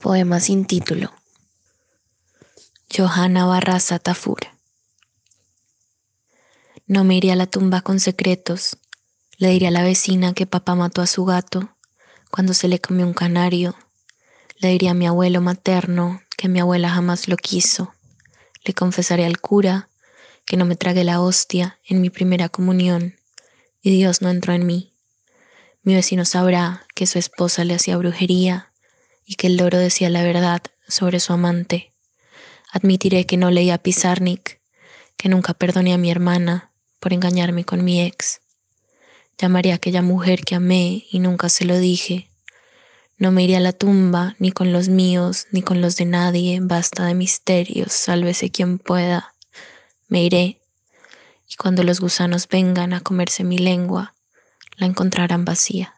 Poema sin título. Johanna Barraza Tafur. No me iría a la tumba con secretos. Le diría a la vecina que papá mató a su gato cuando se le comió un canario. Le diría a mi abuelo materno que mi abuela jamás lo quiso. Le confesaré al cura que no me tragué la hostia en mi primera comunión y Dios no entró en mí. Mi vecino sabrá que su esposa le hacía brujería y que el loro decía la verdad sobre su amante. Admitiré que no leía Pizarnik, que nunca perdoné a mi hermana por engañarme con mi ex. Llamaré a aquella mujer que amé y nunca se lo dije. No me iré a la tumba, ni con los míos, ni con los de nadie. Basta de misterios, sálvese quien pueda. Me iré, y cuando los gusanos vengan a comerse mi lengua, la encontrarán vacía.